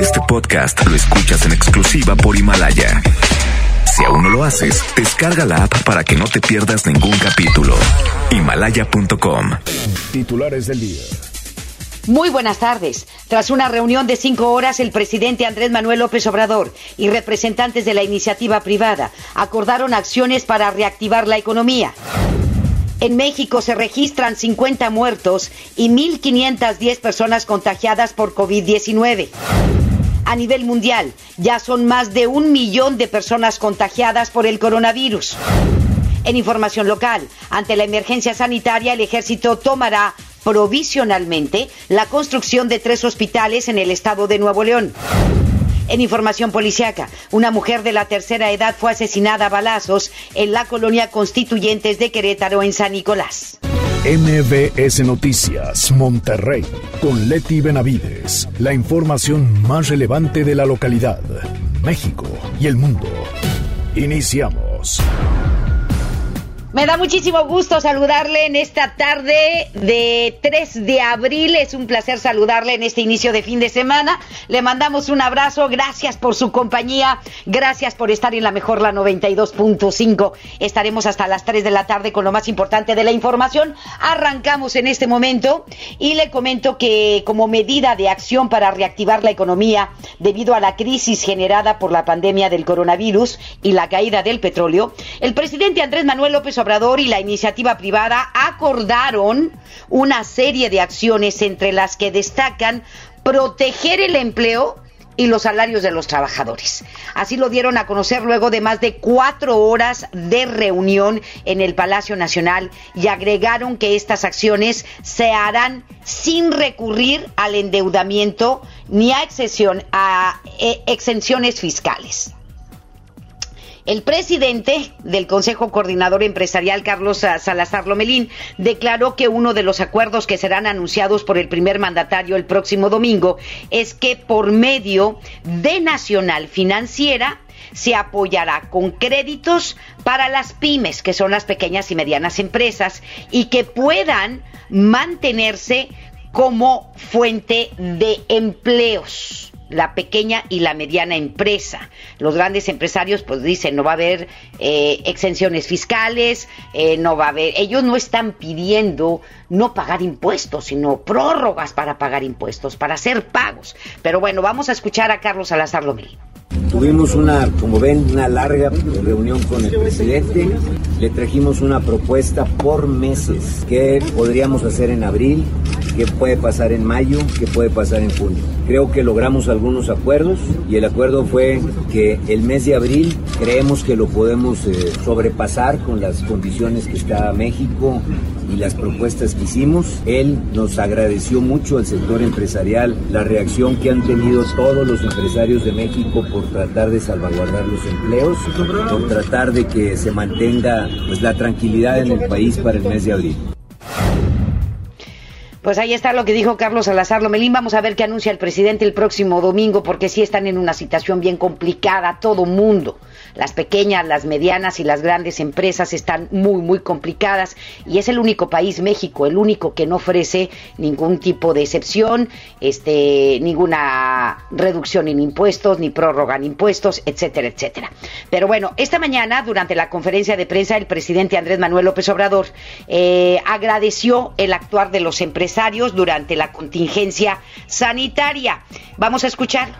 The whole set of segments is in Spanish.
Este podcast lo escuchas en exclusiva por Himalaya. Si aún no lo haces, descarga la app para que no te pierdas ningún capítulo. Himalaya.com. Titulares del día. Muy buenas tardes. Tras una reunión de cinco horas, el presidente Andrés Manuel López Obrador y representantes de la iniciativa privada acordaron acciones para reactivar la economía. En México se registran 50 muertos y 1.510 personas contagiadas por COVID-19. A nivel mundial, ya son más de un millón de personas contagiadas por el coronavirus. En información local, ante la emergencia sanitaria, el ejército tomará provisionalmente la construcción de tres hospitales en el estado de Nuevo León. En información policiaca, una mujer de la tercera edad fue asesinada a balazos en la colonia Constituyentes de Querétaro en San Nicolás. MBS Noticias, Monterrey, con Leti Benavides. La información más relevante de la localidad, México y el mundo. Iniciamos. Me da muchísimo gusto saludarle en esta tarde de 3 de abril. Es un placer saludarle en este inicio de fin de semana. Le mandamos un abrazo. Gracias por su compañía. Gracias por estar en la mejor, la 92.5. Estaremos hasta las 3 de la tarde con lo más importante de la información. Arrancamos en este momento y le comento que como medida de acción para reactivar la economía debido a la crisis generada por la pandemia del coronavirus y la caída del petróleo, el presidente Andrés Manuel López Obrador y la iniciativa privada acordaron una serie de acciones entre las que destacan proteger el empleo y los salarios de los trabajadores. Así lo dieron a conocer luego de más de cuatro horas de reunión en el Palacio Nacional y agregaron que estas acciones se harán sin recurrir al endeudamiento ni a, exención, a eh, exenciones fiscales. El presidente del Consejo Coordinador Empresarial, Carlos Salazar Lomelín, declaró que uno de los acuerdos que serán anunciados por el primer mandatario el próximo domingo es que por medio de Nacional Financiera se apoyará con créditos para las pymes, que son las pequeñas y medianas empresas, y que puedan mantenerse como fuente de empleos la pequeña y la mediana empresa. Los grandes empresarios pues dicen no va a haber eh, exenciones fiscales, eh, no va a haber, ellos no están pidiendo no pagar impuestos, sino prórrogas para pagar impuestos, para hacer pagos. Pero bueno, vamos a escuchar a Carlos Salazar Lomelí. Tuvimos una, como ven, una larga reunión con el presidente. Le trajimos una propuesta por meses. ¿Qué podríamos hacer en abril? ¿Qué puede pasar en mayo? ¿Qué puede pasar en junio? Creo que logramos algunos acuerdos y el acuerdo fue que el mes de abril creemos que lo podemos eh, sobrepasar con las condiciones que está México y las propuestas que hicimos. Él nos agradeció mucho al sector empresarial la reacción que han tenido todos los empresarios de México por tratar de salvaguardar los empleos, por tratar de que se mantenga pues, la tranquilidad en el país para el mes de abril. Pues ahí está lo que dijo Carlos Salazar Lomelín. Vamos a ver qué anuncia el presidente el próximo domingo, porque sí están en una situación bien complicada, todo mundo. Las pequeñas, las medianas y las grandes empresas están muy, muy complicadas y es el único país, México, el único que no ofrece ningún tipo de excepción, este, ninguna reducción en impuestos, ni prórroga en impuestos, etcétera, etcétera. Pero bueno, esta mañana, durante la conferencia de prensa, el presidente Andrés Manuel López Obrador eh, agradeció el actuar de los empresarios durante la contingencia sanitaria. Vamos a escucharlo.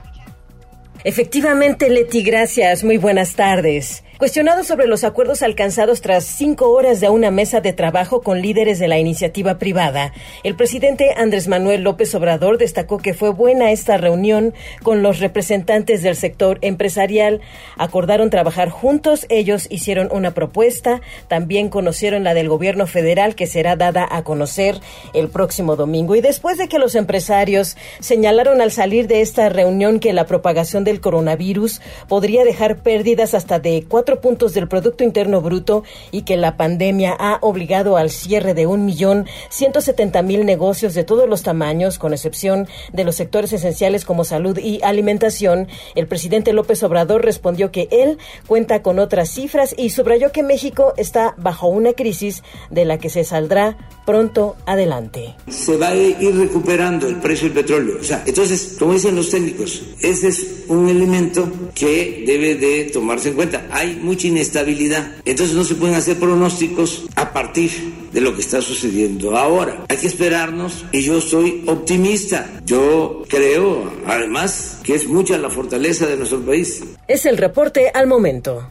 Efectivamente, Leti, gracias. Muy buenas tardes. Cuestionado sobre los acuerdos alcanzados tras cinco horas de una mesa de trabajo con líderes de la iniciativa privada, el presidente Andrés Manuel López Obrador destacó que fue buena esta reunión con los representantes del sector empresarial. Acordaron trabajar juntos, ellos hicieron una propuesta, también conocieron la del gobierno federal que será dada a conocer el próximo domingo. Y después de que los empresarios señalaron al salir de esta reunión que la propagación del coronavirus podría dejar pérdidas hasta de cuatro puntos del Producto Interno Bruto y que la pandemia ha obligado al cierre de un millón ciento setenta mil negocios de todos los tamaños, con excepción de los sectores esenciales como salud y alimentación, el presidente López Obrador respondió que él cuenta con otras cifras y subrayó que México está bajo una crisis de la que se saldrá pronto adelante. Se va a ir recuperando el precio del petróleo. O sea, entonces, como dicen los técnicos, ese es un elemento que debe de tomarse en cuenta. Hay mucha inestabilidad. Entonces no se pueden hacer pronósticos a partir de lo que está sucediendo ahora. Hay que esperarnos y yo soy optimista. Yo creo, además, que es mucha la fortaleza de nuestro país. Es el reporte al momento.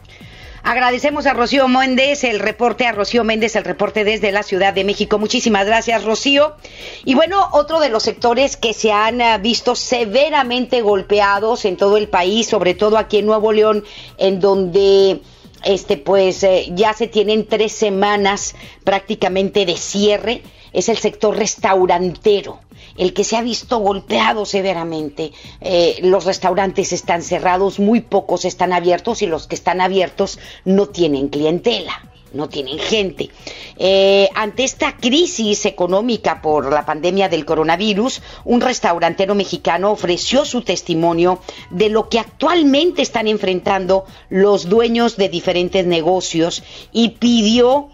Agradecemos a Rocío Méndez el reporte, a Rocío Méndez el reporte desde la Ciudad de México. Muchísimas gracias, Rocío. Y bueno, otro de los sectores que se han ah, visto severamente golpeados en todo el país, sobre todo aquí en Nuevo León, en donde este pues eh, ya se tienen tres semanas prácticamente de cierre, es el sector restaurantero el que se ha visto golpeado severamente. Eh, los restaurantes están cerrados, muy pocos están abiertos y los que están abiertos no tienen clientela no tienen gente. Eh, ante esta crisis económica por la pandemia del coronavirus, un restaurantero mexicano ofreció su testimonio de lo que actualmente están enfrentando los dueños de diferentes negocios y pidió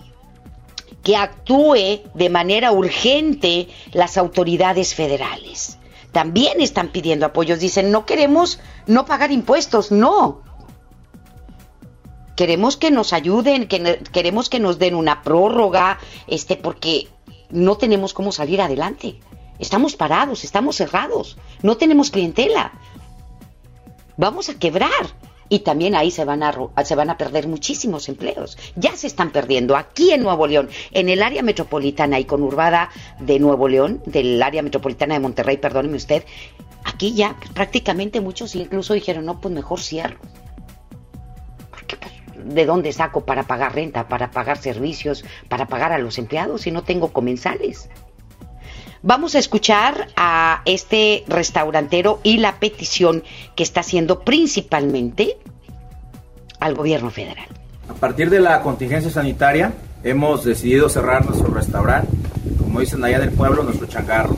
que actúe de manera urgente las autoridades federales. También están pidiendo apoyos. Dicen, no queremos no pagar impuestos, no. Queremos que nos ayuden, que queremos que nos den una prórroga, este, porque no tenemos cómo salir adelante. Estamos parados, estamos cerrados, no tenemos clientela. Vamos a quebrar y también ahí se van a se van a perder muchísimos empleos. Ya se están perdiendo aquí en Nuevo León, en el área metropolitana y conurbada de Nuevo León, del área metropolitana de Monterrey, perdóneme usted. Aquí ya prácticamente muchos incluso dijeron, "No, pues mejor cierro." Porque pues, ¿de dónde saco para pagar renta, para pagar servicios, para pagar a los empleados si no tengo comensales? Vamos a escuchar a este restaurantero y la petición que está haciendo principalmente al gobierno federal. A partir de la contingencia sanitaria, hemos decidido cerrar nuestro restaurante, como dicen allá del pueblo, nuestro changarro.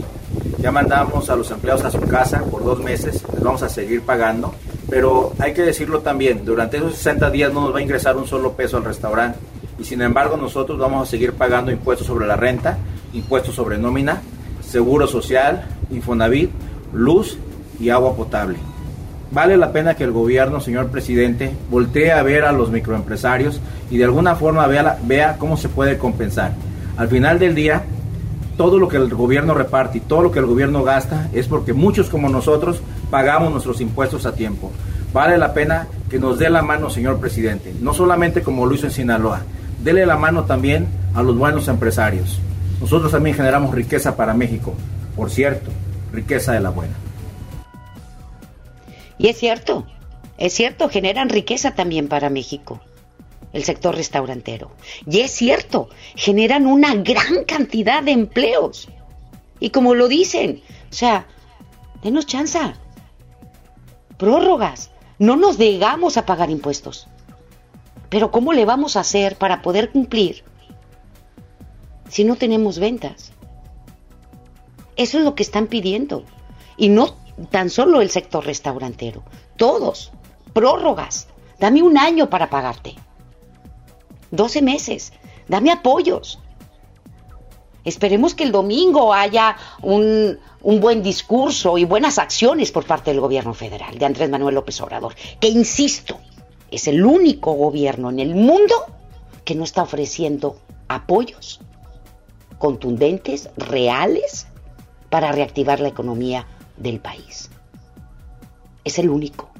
Ya mandamos a los empleados a su casa por dos meses, les vamos a seguir pagando, pero hay que decirlo también, durante esos 60 días no nos va a ingresar un solo peso al restaurante y sin embargo nosotros vamos a seguir pagando impuestos sobre la renta, impuestos sobre nómina seguro social, Infonavit, luz y agua potable. Vale la pena que el gobierno, señor presidente, voltee a ver a los microempresarios y de alguna forma vea, cómo se puede compensar. Al final del día, todo lo que el gobierno reparte y todo lo que el gobierno gasta es porque muchos como nosotros pagamos nuestros impuestos a tiempo. Vale la pena que nos dé la mano, señor presidente, no solamente como lo hizo en Sinaloa, dele la mano también a los buenos empresarios. Nosotros también generamos riqueza para México, por cierto, riqueza de la buena. Y es cierto, es cierto, generan riqueza también para México, el sector restaurantero. Y es cierto, generan una gran cantidad de empleos. Y como lo dicen, o sea, denos chance. Prórrogas. No nos negamos a pagar impuestos. Pero ¿cómo le vamos a hacer para poder cumplir si no tenemos ventas? Eso es lo que están pidiendo. Y no tan solo el sector restaurantero, todos. Prórrogas. Dame un año para pagarte. 12 meses. Dame apoyos. Esperemos que el domingo haya un, un, buen discurso y buenas acciones por parte del gobierno federal de Andrés Manuel López Obrador, que insisto, es el único gobierno en el mundo que no está ofreciendo apoyos contundentes, reales, para reactivar la economía del país. Es el único.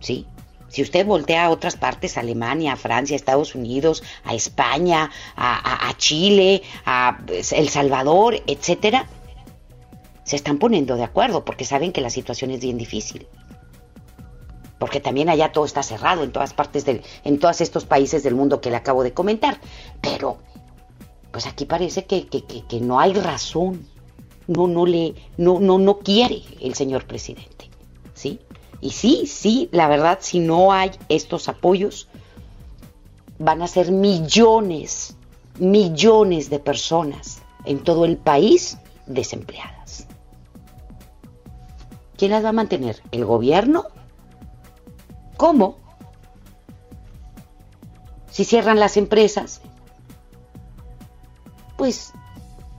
¿Sí? Si usted voltea a otras partes, a Alemania, a Francia, Estados Unidos, a España, a, a Chile, a pues, El Salvador, etcétera, se están poniendo de acuerdo porque saben que la situación es bien difícil. Porque también allá todo está cerrado en todas partes del, en todos estos países del mundo que le acabo de comentar. Pero pues aquí parece que, no hay razón, no, no le, no, no, no quiere el señor presidente, ¿sí? Y sí, sí, la verdad, si no hay estos apoyos, van a ser millones, millones de personas en todo el país desempleadas. ¿Quién las va a mantener? ¿El gobierno? ¿Cómo? Si cierran las empresas, pues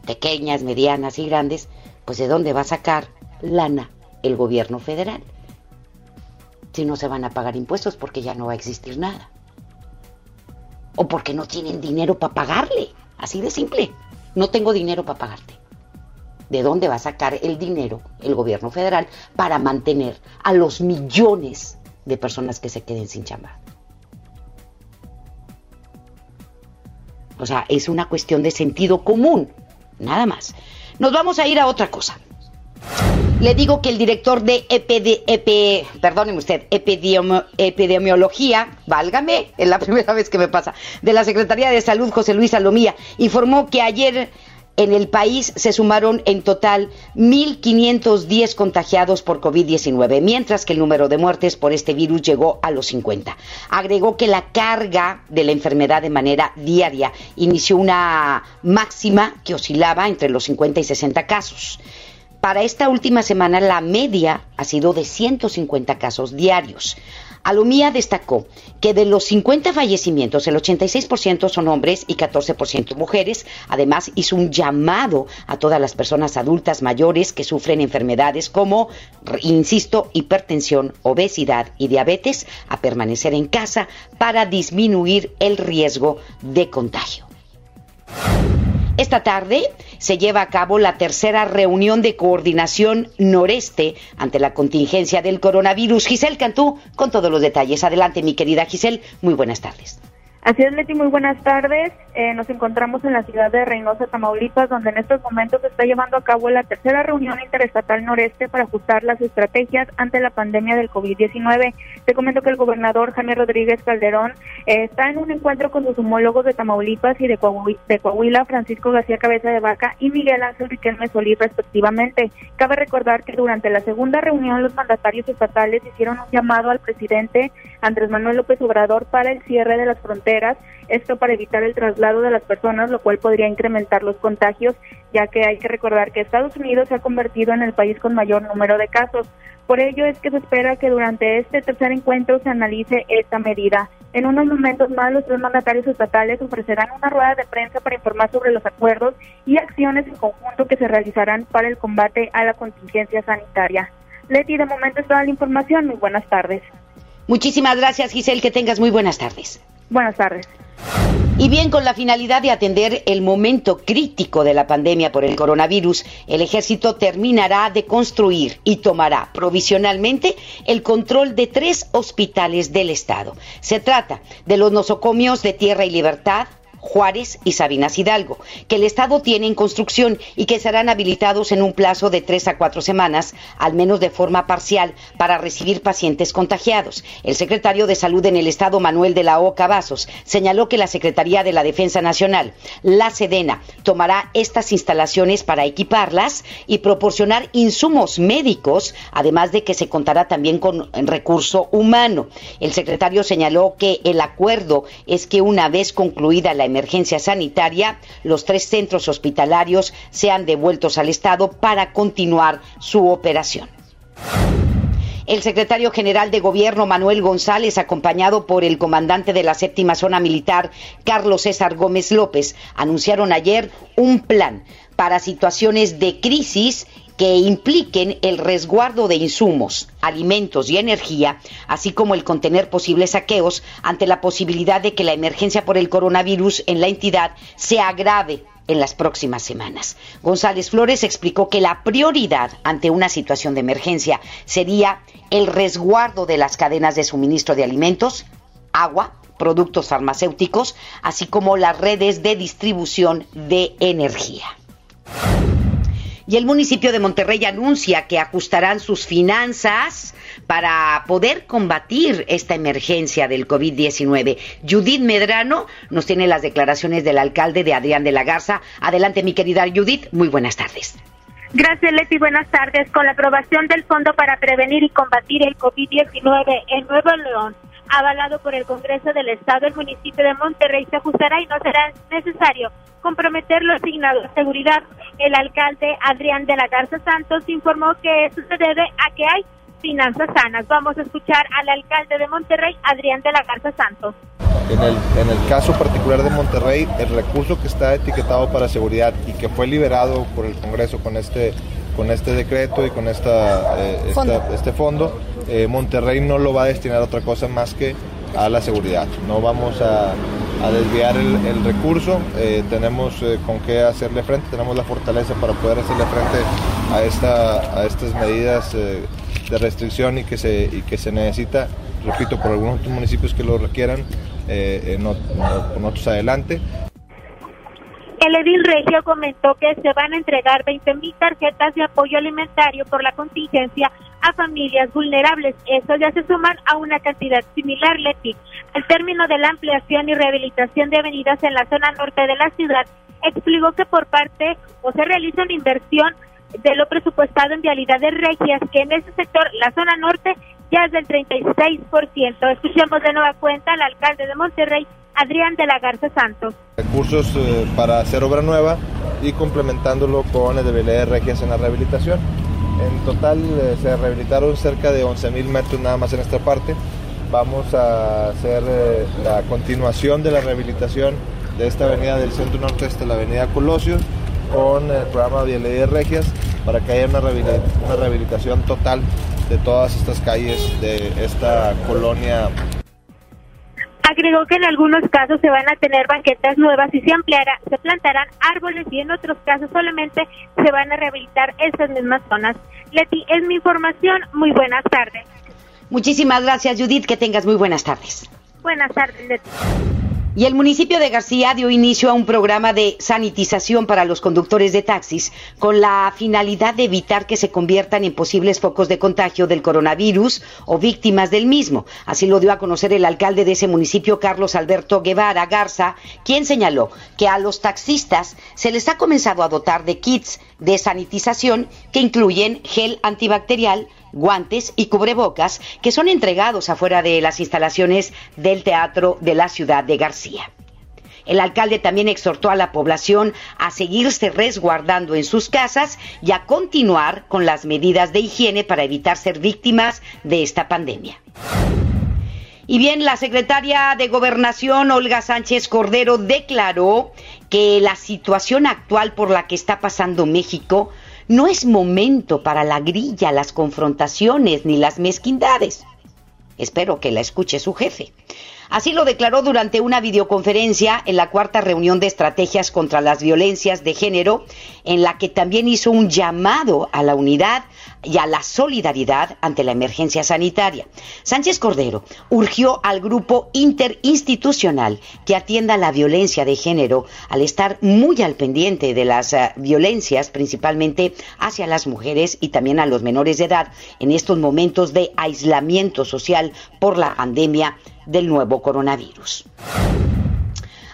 pequeñas, medianas y grandes, pues de dónde va a sacar lana el gobierno federal. Si no se van a pagar impuestos porque ya no va a existir nada. O porque no tienen dinero para pagarle. Así de simple. No tengo dinero para pagarte. ¿De dónde va a sacar el dinero el gobierno federal para mantener a los millones de personas que se queden sin chamba? O sea, es una cuestión de sentido común, nada más. Nos vamos a ir a otra cosa. Le digo que el director de perdóneme usted, epidemiología, válgame, es la primera vez que me pasa, de la Secretaría de Salud, José Luis Salomía, informó que ayer en el país se sumaron en total 1.510 contagiados por COVID-19, mientras que el número de muertes por este virus llegó a los 50. Agregó que la carga de la enfermedad de manera diaria inició una máxima que oscilaba entre los 50 y 60 casos. Para esta última semana la media ha sido de 150 casos diarios. Alomía destacó que de los 50 fallecimientos, el 86% son hombres y 14% mujeres. Además, hizo un llamado a todas las personas adultas mayores que sufren enfermedades como, insisto, hipertensión, obesidad y diabetes a permanecer en casa para disminuir el riesgo de contagio. Esta tarde se lleva a cabo la tercera reunión de coordinación noreste ante la contingencia del coronavirus. Giselle Cantú, con todos los detalles. Adelante, mi querida Giselle. Muy buenas tardes. Así es, Leti, muy buenas tardes. Eh, nos encontramos en la ciudad de Reynosa, Tamaulipas, donde en estos momentos se está llevando a cabo la tercera reunión interestatal noreste para ajustar las estrategias ante la pandemia del COVID-19. Te comento que el gobernador Jaime Rodríguez Calderón eh, está en un encuentro con sus homólogos de Tamaulipas y de Coahuila, Francisco García Cabeza de Vaca y Miguel Ángel Riquelme Solís, respectivamente. Cabe recordar que durante la segunda reunión los mandatarios estatales hicieron un llamado al presidente Andrés Manuel López Obrador para el cierre de las fronteras esto para evitar el traslado de las personas, lo cual podría incrementar los contagios, ya que hay que recordar que Estados Unidos se ha convertido en el país con mayor número de casos. Por ello es que se espera que durante este tercer encuentro se analice esta medida. En unos momentos más, los tres mandatarios estatales ofrecerán una rueda de prensa para informar sobre los acuerdos y acciones en conjunto que se realizarán para el combate a la contingencia sanitaria. Leti, de momento es toda la información. Muy buenas tardes. Muchísimas gracias, Giselle. Que tengas muy buenas tardes. Buenas tardes. Y bien, con la finalidad de atender el momento crítico de la pandemia por el coronavirus, el ejército terminará de construir y tomará provisionalmente el control de tres hospitales del Estado. Se trata de los nosocomios de Tierra y Libertad, Juárez y Sabinas Hidalgo, que el Estado tiene en construcción y que serán habilitados en un plazo de tres a cuatro semanas, al menos de forma parcial, para recibir pacientes contagiados. El secretario de Salud en el Estado, Manuel de la Oca Vasos, señaló que la Secretaría de la Defensa Nacional, la Sedena, tomará estas instalaciones para equiparlas y proporcionar insumos médicos, además de que se contará también con recurso humano. El secretario señaló que el acuerdo es que una vez concluida la emergencia sanitaria, los tres centros hospitalarios sean devueltos al Estado para continuar su operación. El secretario general de Gobierno, Manuel González, acompañado por el comandante de la séptima zona militar, Carlos César Gómez López, anunciaron ayer un plan para situaciones de crisis que impliquen el resguardo de insumos, alimentos y energía, así como el contener posibles saqueos ante la posibilidad de que la emergencia por el coronavirus en la entidad se agrave en las próximas semanas. González Flores explicó que la prioridad ante una situación de emergencia sería el resguardo de las cadenas de suministro de alimentos, agua, productos farmacéuticos, así como las redes de distribución de energía. Y el municipio de Monterrey anuncia que ajustarán sus finanzas para poder combatir esta emergencia del COVID-19. Judith Medrano nos tiene las declaraciones del alcalde de Adrián de la Garza. Adelante, mi querida Judith. Muy buenas tardes. Gracias, Leti. Buenas tardes. Con la aprobación del Fondo para Prevenir y Combatir el COVID-19 en Nuevo León, avalado por el Congreso del Estado, el municipio de Monterrey se ajustará y no será necesario comprometer lo asignado a seguridad. El alcalde Adrián de la Garza Santos informó que eso se debe a que hay finanzas sanas. Vamos a escuchar al alcalde de Monterrey, Adrián de la Garza Santos. En el, en el caso particular de Monterrey, el recurso que está etiquetado para seguridad y que fue liberado por el Congreso con este, con este decreto y con esta, eh, este fondo, eh, Monterrey no lo va a destinar a otra cosa más que a la seguridad. No vamos a, desviar el, recurso, eh, tenemos con qué hacerle frente, tenemos la fortaleza para poder hacerle frente a, esta, a estas medidas de restricción y que se, y que se necesita, repito, por algunos municipios que lo requieran, eh, en, otros adelante. El edil Regio comentó que se van a entregar 20 mil tarjetas de apoyo alimentario por la contingencia a familias vulnerables. Eso ya se suman a una cantidad similar, Leti. Al término de la ampliación y rehabilitación de avenidas en la zona norte de la ciudad, explicó que por parte o se realiza una inversión de lo presupuestado en vialidades regias, que en ese sector, la zona norte, ya es del 36%. Escuchemos de nueva cuenta al alcalde de Monterrey, Adrián de la Garza Santos. Recursos eh, para hacer obra nueva y complementándolo con el de regias en la rehabilitación. En total eh, se rehabilitaron cerca de 11 mil metros nada más en esta parte. Vamos a hacer eh, la continuación de la rehabilitación de esta avenida del centro norte hasta la avenida Colosio con el programa de Regias para que haya una rehabilitación, total de todas estas calles de esta colonia. Agregó que en algunos casos se van a tener banquetas nuevas y se ampliará, se plantarán árboles y en otros casos solamente se van a rehabilitar esas mismas zonas. Leti, es mi información. Muy buenas tardes. Muchísimas gracias, Judith. Que tengas muy buenas tardes. Buenas tardes, Leti. Y el municipio de García dio inicio a un programa de sanitización para los conductores de taxis con la finalidad de evitar que se conviertan en posibles focos de contagio del coronavirus o víctimas del mismo. Así lo dio a conocer el alcalde de ese municipio, Carlos Alberto Guevara Garza, quien señaló que a los taxistas se les ha comenzado a dotar de kits de sanitización que incluyen gel antibacterial, guantes y cubrebocas que son entregados afuera de las instalaciones del Teatro de la Ciudad de García. El alcalde también exhortó a la población a seguirse resguardando en sus casas y a continuar con las medidas de higiene para evitar ser víctimas de esta pandemia. Y bien, la secretaria de Gobernación, Olga Sánchez Cordero, declaró que la situación actual por la que está pasando México no es momento para la grilla, las confrontaciones ni las mezquindades. Espero que la escuche su jefe. Así lo declaró durante una videoconferencia en la cuarta reunión de estrategias contra las violencias de género, en la que también hizo un llamado a la unidad y a la solidaridad ante la emergencia sanitaria. Sánchez Cordero urgió al grupo interinstitucional que atienda la violencia de género al estar muy al pendiente de las eh, violencias, principalmente hacia las mujeres y también a los menores de edad en estos momentos de aislamiento social por la pandemia del nuevo coronavirus.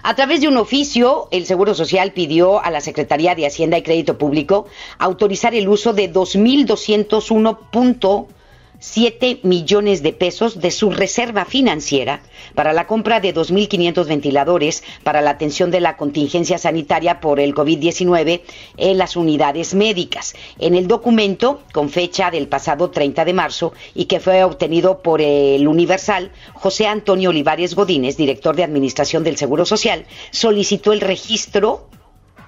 A través de un oficio, el Seguro Social pidió a la Secretaría de Hacienda y Crédito Público autorizar el uso de 2.201. 7 millones de pesos de su reserva financiera para la compra de 2.500 ventiladores para la atención de la contingencia sanitaria por el COVID-19 en las unidades médicas. En el documento, con fecha del pasado 30 de marzo y que fue obtenido por el Universal, José Antonio Olivares Godínez, director de Administración del Seguro Social, solicitó el registro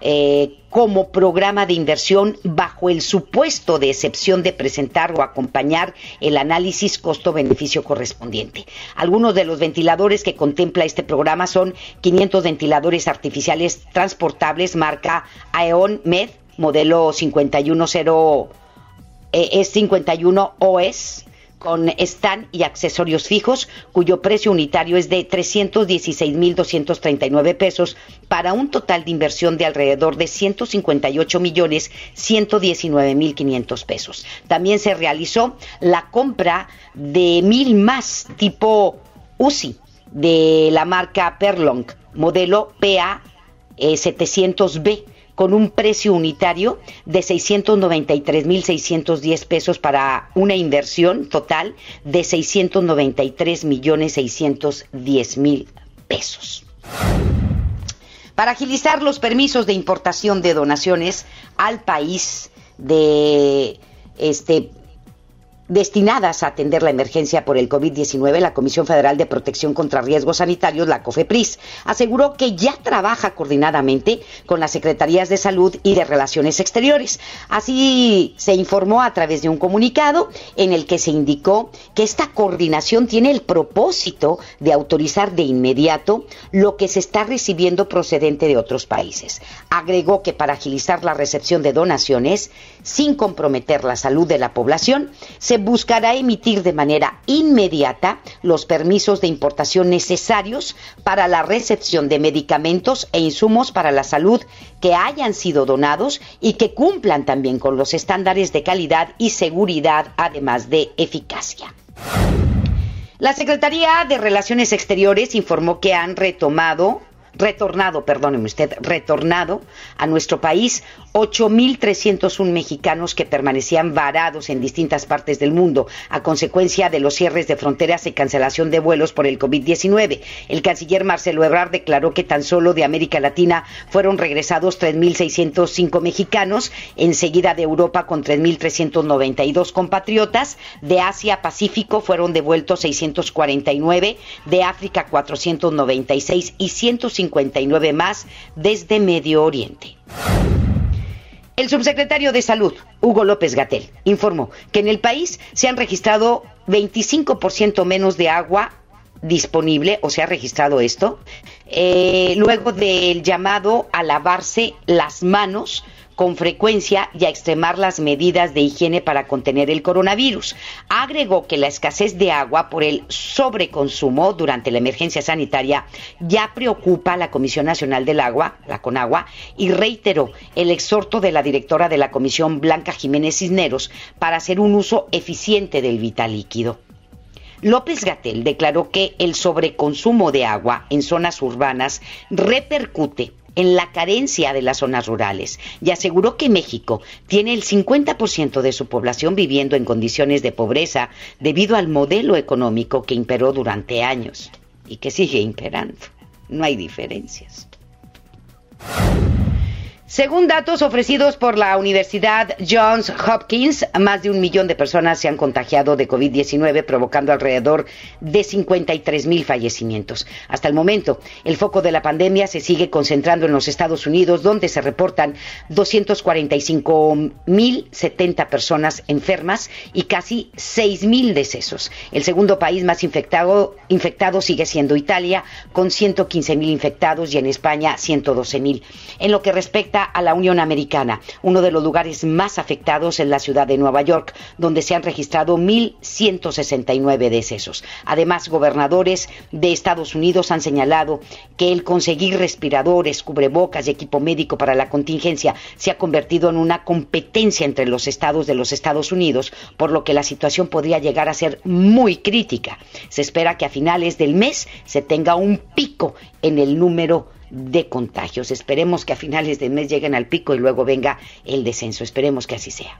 eh, como programa de inversión bajo el supuesto de excepción de presentar o acompañar el análisis costo-beneficio correspondiente. Algunos de los ventiladores que contempla este programa son 500 ventiladores artificiales transportables marca Aeon Med, modelo 510 eh, es 51 OS con stand y accesorios fijos, cuyo precio unitario es de 316.239 pesos, para un total de inversión de alrededor de 158 millones 119 mil 500 pesos. También se realizó la compra de mil más tipo UCI de la marca Perlong, modelo PA 700B eh, con un precio unitario de 693.610 pesos para una inversión total de 693 millones 610 mil pesos. Para agilizar los permisos de importación de donaciones al país de este destinadas a atender la emergencia por el COVID-19, la Comisión Federal de Protección contra Riesgos Sanitarios, la COFEPRIS, aseguró que ya trabaja coordinadamente con las Secretarías de Salud y de Relaciones Exteriores. Así se informó a través de un comunicado en el que se indicó que esta coordinación tiene el propósito de autorizar de inmediato lo que se está recibiendo procedente de otros países. Agregó que para agilizar la recepción de donaciones, sin comprometer la salud de la población, se buscará emitir de manera inmediata los permisos de importación necesarios para la recepción de medicamentos e insumos para la salud que hayan sido donados y que cumplan también con los estándares de calidad y seguridad, además de eficacia. La Secretaría de Relaciones Exteriores informó que han retomado retornado, perdóneme usted, retornado a nuestro país 8.301 mexicanos que permanecían varados en distintas partes del mundo a consecuencia de los cierres de fronteras y cancelación de vuelos por el COVID-19. El canciller Marcelo Ebrard declaró que tan solo de América Latina fueron regresados 3.605 mexicanos, enseguida de Europa con 3.392 compatriotas, de Asia Pacífico fueron devueltos 649, de África 496 y 150 59 más desde Medio Oriente. El subsecretario de Salud, Hugo López Gatel, informó que en el país se han registrado 25% menos de agua disponible, o se ha registrado esto, eh, luego del llamado a lavarse las manos con frecuencia y a extremar las medidas de higiene para contener el coronavirus. Agregó que la escasez de agua por el sobreconsumo durante la emergencia sanitaria ya preocupa a la Comisión Nacional del Agua, la CONAGUA, y reiteró el exhorto de la directora de la Comisión, Blanca Jiménez Cisneros, para hacer un uso eficiente del vital líquido. López Gatel declaró que el sobreconsumo de agua en zonas urbanas repercute en la carencia de las zonas rurales y aseguró que México tiene el 50% de su población viviendo en condiciones de pobreza debido al modelo económico que imperó durante años y que sigue imperando. No hay diferencias. Según datos ofrecidos por la Universidad Johns Hopkins, más de un millón de personas se han contagiado de COVID-19, provocando alrededor de 53 mil fallecimientos. Hasta el momento, el foco de la pandemia se sigue concentrando en los Estados Unidos, donde se reportan 245 mil 70 personas enfermas y casi 6 mil decesos. El segundo país más infectado, infectado sigue siendo Italia, con 115 mil infectados y en España 112 mil. En lo que respecta a la Unión Americana, uno de los lugares más afectados en la ciudad de Nueva York, donde se han registrado 1.169 decesos. Además, gobernadores de Estados Unidos han señalado que el conseguir respiradores, cubrebocas y equipo médico para la contingencia se ha convertido en una competencia entre los estados de los Estados Unidos, por lo que la situación podría llegar a ser muy crítica. Se espera que a finales del mes se tenga un pico en el número de contagios. Esperemos que a finales de mes lleguen al pico y luego venga el descenso. Esperemos que así sea.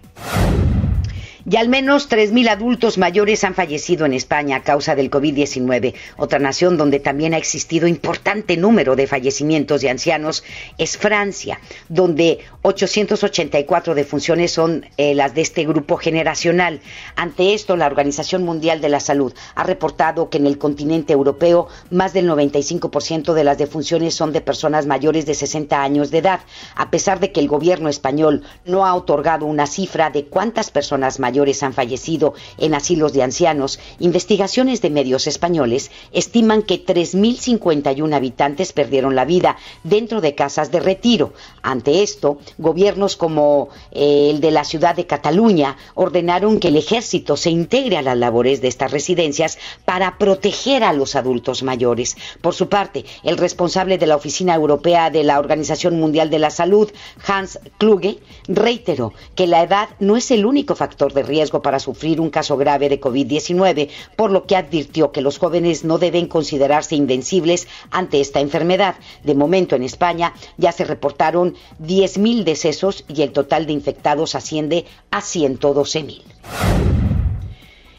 Y al menos 3.000 adultos mayores han fallecido en España a causa del COVID-19. Otra nación donde también ha existido importante número de fallecimientos de ancianos es Francia, donde 884 defunciones son eh, las de este grupo generacional. Ante esto, la Organización Mundial de la Salud ha reportado que en el continente europeo más del 95% de las defunciones son de personas mayores de 60 años de edad, a pesar de que el gobierno español no ha otorgado una cifra de cuántas personas mayores han fallecido en asilos de ancianos, investigaciones de medios españoles estiman que 3.051 habitantes perdieron la vida dentro de casas de retiro. Ante esto, gobiernos como eh, el de la ciudad de Cataluña ordenaron que el ejército se integre a las labores de estas residencias para proteger a los adultos mayores. Por su parte, el responsable de la Oficina Europea de la Organización Mundial de la Salud, Hans Kluge, reiteró que la edad no es el único factor de riesgo para sufrir un caso grave de COVID-19, por lo que advirtió que los jóvenes no deben considerarse invencibles ante esta enfermedad. De momento en España ya se reportaron 10.000 decesos y el total de infectados asciende a 112.000.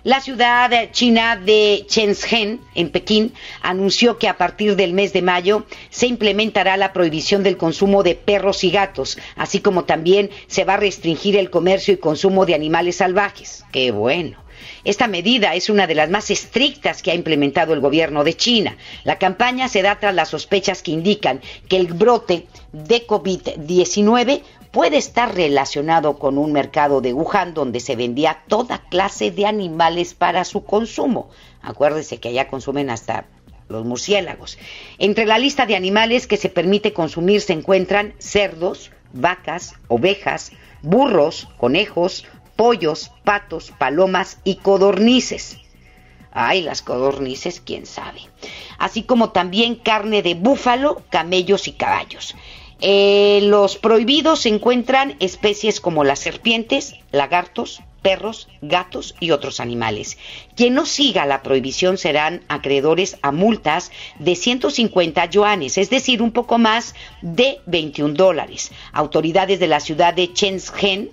La ciudad china de Shenzhen, en Pekín, anunció que a partir del mes de mayo se implementará la prohibición del consumo de perros y gatos, así como también se va a restringir el comercio y consumo de animales salvajes. ¡Qué bueno! Esta medida es una de las más estrictas que ha implementado el gobierno de China. La campaña se da tras las sospechas que indican que el brote de COVID-19 puede estar relacionado con un mercado de Wuhan donde se vendía toda clase de animales para su consumo. Acuérdese que allá consumen hasta los murciélagos. Entre la lista de animales que se permite consumir se encuentran cerdos, vacas, ovejas, burros, conejos, pollos, patos, palomas y codornices. Ay, las codornices, quién sabe. Así como también carne de búfalo, camellos y caballos. Eh, los prohibidos se encuentran especies como las serpientes, lagartos, perros, gatos y otros animales. Quien no siga la prohibición serán acreedores a multas de 150 yuanes, es decir, un poco más de 21 dólares. Autoridades de la ciudad de Shenzhen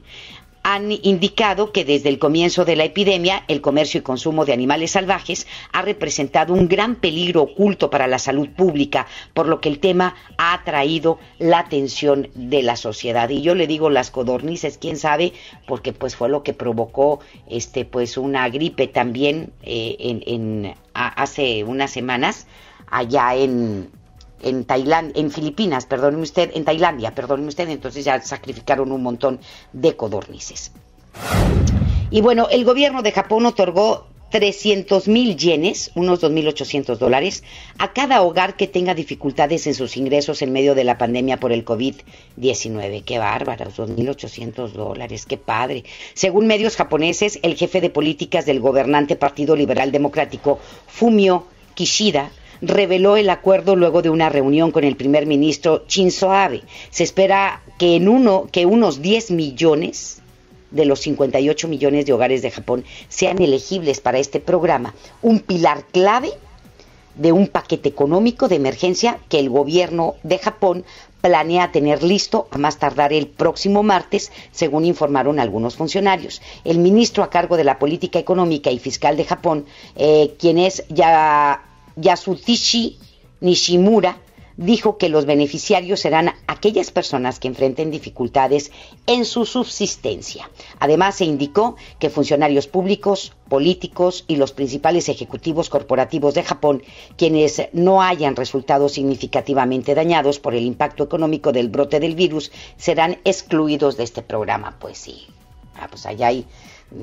han indicado que desde el comienzo de la epidemia el comercio y consumo de animales salvajes ha representado un gran peligro oculto para la salud pública, por lo que el tema ha atraído la atención de la sociedad. Y yo le digo las codornices, quién sabe, porque pues fue lo que provocó este pues una gripe también eh, en, hace unas semanas allá en en Tailandia, en Filipinas, perdóneme usted, en Tailandia, perdóneme usted, entonces ya sacrificaron un montón de codornices. Y bueno, el gobierno de Japón otorgó 300 mil yenes, unos 2.800 dólares, a cada hogar que tenga dificultades en sus ingresos en medio de la pandemia por el COVID-19. Qué bárbaros, 2.800 dólares, qué padre. Según medios japoneses, el jefe de políticas del gobernante Partido Liberal Democrático, Fumio Kishida, reveló el acuerdo luego de una reunión con el primer ministro Shinzo Abe. Se espera que, en uno, que unos 10 millones de los 58 millones de hogares de Japón sean elegibles para este programa, un pilar clave de un paquete económico de emergencia que el gobierno de Japón planea tener listo a más tardar el próximo martes, según informaron algunos funcionarios. El ministro a cargo de la política económica y fiscal de Japón, eh, quien es ya Yasutishi Nishimura dijo que los beneficiarios serán aquellas personas que enfrenten dificultades en su subsistencia. Además, se indicó que funcionarios públicos, políticos y los principales ejecutivos corporativos de Japón, quienes no hayan resultado significativamente dañados por el impacto económico del brote del virus, serán excluidos de este programa. Pues sí, ah, pues allá hay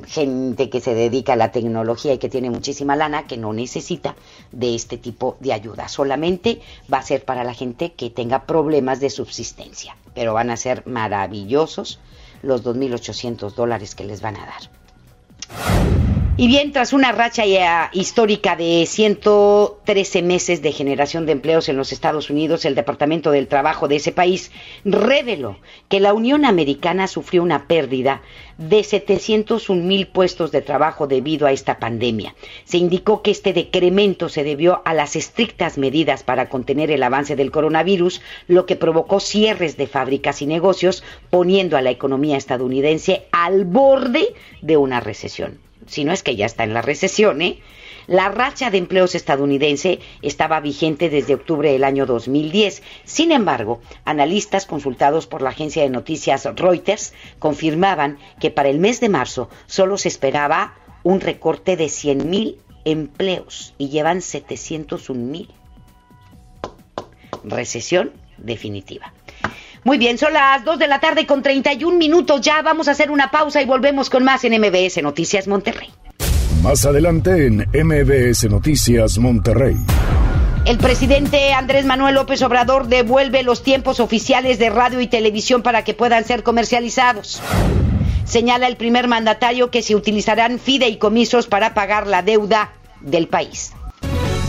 gente que se dedica a la tecnología y que tiene muchísima lana que no necesita de este tipo de ayuda. Solamente va a ser para la gente que tenga problemas de subsistencia. Pero van a ser maravillosos los 2.800 dólares que les van a dar. Y bien, tras una racha ya histórica de 113 meses de generación de empleos en los Estados Unidos, el Departamento del Trabajo de ese país reveló que la Unión Americana sufrió una pérdida de 701 mil puestos de trabajo debido a esta pandemia. Se indicó que este decremento se debió a las estrictas medidas para contener el avance del coronavirus, lo que provocó cierres de fábricas y negocios, poniendo a la economía estadounidense al borde de una recesión si no es que ya está en la recesión, ¿eh? La racha de empleos estadounidense estaba vigente desde octubre del año 2010. Sin embargo, analistas consultados por la agencia de noticias Reuters confirmaban que para el mes de marzo solo se esperaba un recorte de 100.000 empleos y llevan 701.000. Recesión definitiva. Muy bien, son las 2 de la tarde con 31 minutos. Ya vamos a hacer una pausa y volvemos con más en MBS Noticias Monterrey. Más adelante en MBS Noticias Monterrey. El presidente Andrés Manuel López Obrador devuelve los tiempos oficiales de radio y televisión para que puedan ser comercializados. Señala el primer mandatario que se utilizarán fideicomisos para pagar la deuda del país.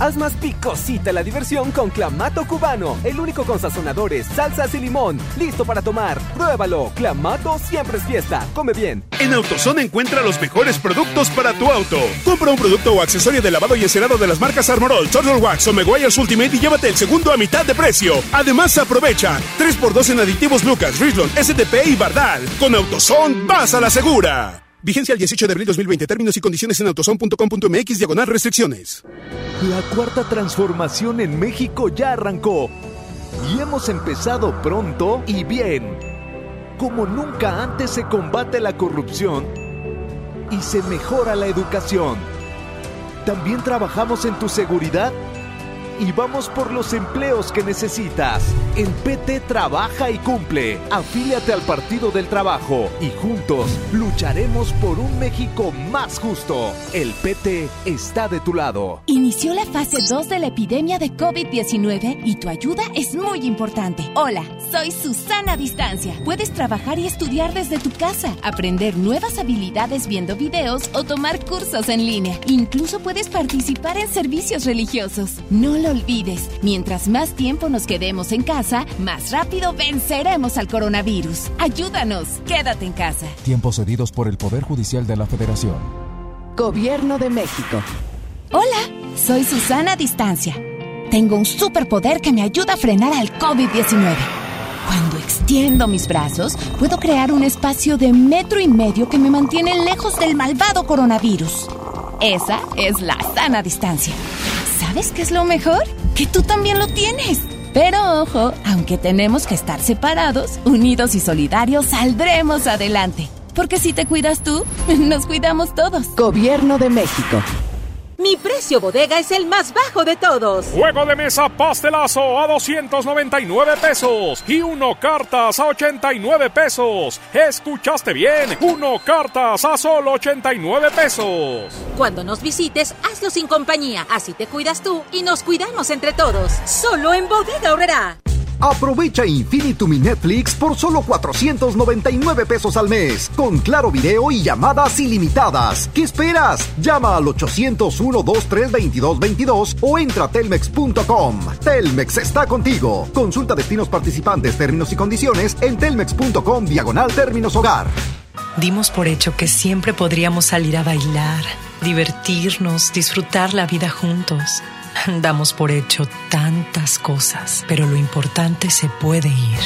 Haz más picosita la diversión con Clamato Cubano, el único con sazonadores, salsas y limón. Listo para tomar. Pruébalo. Clamato siempre es fiesta. Come bien. En AutoZone encuentra los mejores productos para tu auto. Compra un producto o accesorio de lavado y encerado de las marcas Armorol, Turtle Wax o Meguiar's Ultimate y llévate el segundo a mitad de precio. Además, aprovecha 3x2 en aditivos Lucas, Richland, STP y Bardal. Con AutoZone, vas a la segura. Vigencia el 18 de abril 2020. Términos y condiciones en autoson.com.mx diagonal restricciones. La cuarta transformación en México ya arrancó. Y hemos empezado pronto y bien. Como nunca antes se combate la corrupción y se mejora la educación. También trabajamos en tu seguridad y vamos por los empleos que necesitas. En PT trabaja y cumple. Afíliate al Partido del Trabajo y juntos lucharemos por un México más justo. El PT está de tu lado. Inició la fase 2 de la epidemia de COVID-19 y tu ayuda es muy importante. Hola, soy Susana Distancia. Puedes trabajar y estudiar desde tu casa, aprender nuevas habilidades viendo videos o tomar cursos en línea. Incluso puedes participar en servicios religiosos. No lo olvides, mientras más tiempo nos quedemos en casa, más rápido venceremos al coronavirus. Ayúdanos, quédate en casa. Tiempos cedidos por el Poder Judicial de la Federación. Gobierno de México. Hola, soy Susana Distancia. Tengo un superpoder que me ayuda a frenar al COVID-19. Cuando extiendo mis brazos, puedo crear un espacio de metro y medio que me mantiene lejos del malvado coronavirus. Esa es la sana distancia. ¿Sabes qué es lo mejor? Que tú también lo tienes. Pero ojo, aunque tenemos que estar separados, unidos y solidarios, saldremos adelante. Porque si te cuidas tú, nos cuidamos todos. Gobierno de México. Mi precio bodega es el más bajo de todos. Juego de mesa pastelazo a 299 pesos y uno cartas a 89 pesos. ¿Escuchaste bien? Uno cartas a solo 89 pesos. Cuando nos visites, hazlo sin compañía. Así te cuidas tú y nos cuidamos entre todos. Solo en Bodega Horrera. Aprovecha Infinitum y Netflix por solo 499 pesos al mes, con claro video y llamadas ilimitadas. ¿Qué esperas? Llama al 801-23222 o entra a telmex.com. Telmex está contigo. Consulta destinos participantes, términos y condiciones en telmex.com diagonal términos hogar. Dimos por hecho que siempre podríamos salir a bailar, divertirnos, disfrutar la vida juntos. Damos por hecho tantas cosas, pero lo importante se puede ir,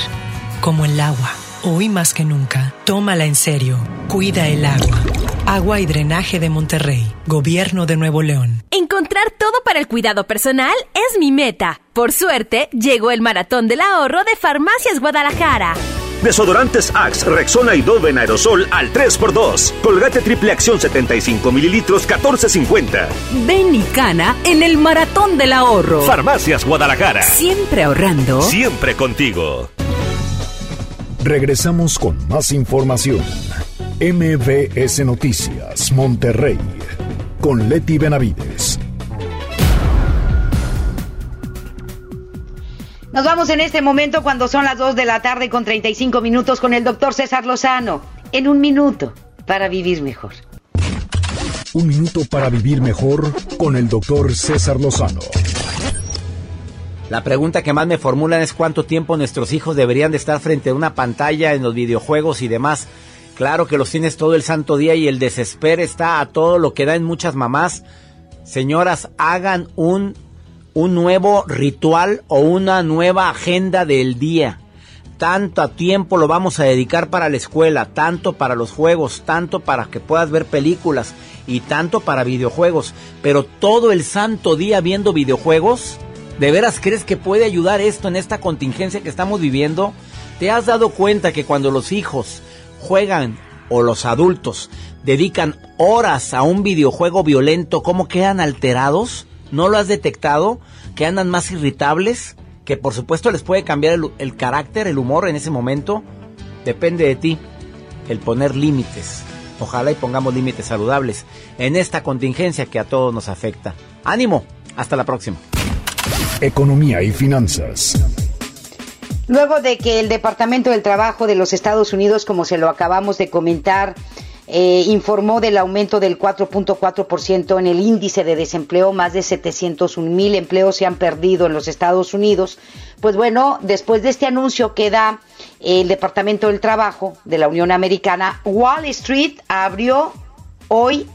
como el agua. Hoy más que nunca, tómala en serio. Cuida el agua. Agua y drenaje de Monterrey, Gobierno de Nuevo León. Encontrar todo para el cuidado personal es mi meta. Por suerte, llegó el maratón del ahorro de Farmacias Guadalajara. Desodorantes Axe, Rexona y Dove en aerosol al 3x2. Colgate triple acción 75 mililitros 14.50. Ven y cana en el maratón del ahorro. Farmacias Guadalajara. Siempre ahorrando. Siempre contigo. Regresamos con más información. MBS Noticias, Monterrey. Con Leti Benavides. Nos vamos en este momento cuando son las 2 de la tarde con 35 minutos con el doctor César Lozano. En un minuto para vivir mejor. Un minuto para vivir mejor con el doctor César Lozano. La pregunta que más me formulan es cuánto tiempo nuestros hijos deberían de estar frente a una pantalla en los videojuegos y demás. Claro que los tienes todo el santo día y el desespero está a todo lo que da en muchas mamás. Señoras, hagan un un nuevo ritual o una nueva agenda del día. Tanto tiempo lo vamos a dedicar para la escuela, tanto para los juegos, tanto para que puedas ver películas y tanto para videojuegos. Pero todo el santo día viendo videojuegos, ¿de veras crees que puede ayudar esto en esta contingencia que estamos viviendo? ¿Te has dado cuenta que cuando los hijos juegan o los adultos dedican horas a un videojuego violento, cómo quedan alterados? ¿No lo has detectado? Que andan más irritables, que por supuesto les puede cambiar el, el carácter, el humor en ese momento. Depende de ti el poner límites. Ojalá y pongamos límites saludables en esta contingencia que a todos nos afecta. Ánimo, hasta la próxima. Economía y finanzas. Luego de que el Departamento del Trabajo de los Estados Unidos, como se lo acabamos de comentar, eh, informó del aumento del 4.4% en el índice de desempleo, más de 701 mil empleos se han perdido en los Estados Unidos. Pues bueno, después de este anuncio que da el Departamento del Trabajo de la Unión Americana, Wall Street abrió hoy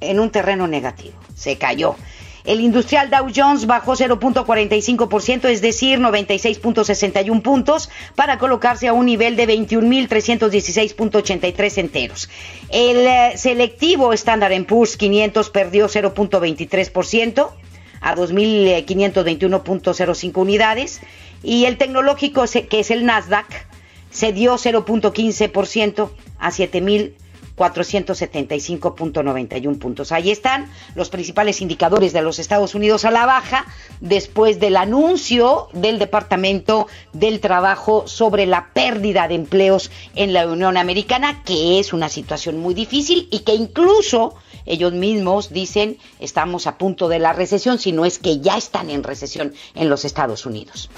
en un terreno negativo, se cayó. El industrial Dow Jones bajó 0.45%, es decir, 96.61 puntos, para colocarse a un nivel de 21.316.83 enteros. El eh, selectivo Standard Poor's 500 perdió 0.23% a 2.521.05 unidades y el tecnológico, que es el Nasdaq, se dio 0.15% a 7.000 475.91 puntos. Ahí están los principales indicadores de los Estados Unidos a la baja después del anuncio del Departamento del Trabajo sobre la pérdida de empleos en la Unión Americana, que es una situación muy difícil y que incluso ellos mismos dicen estamos a punto de la recesión, si no es que ya están en recesión en los Estados Unidos.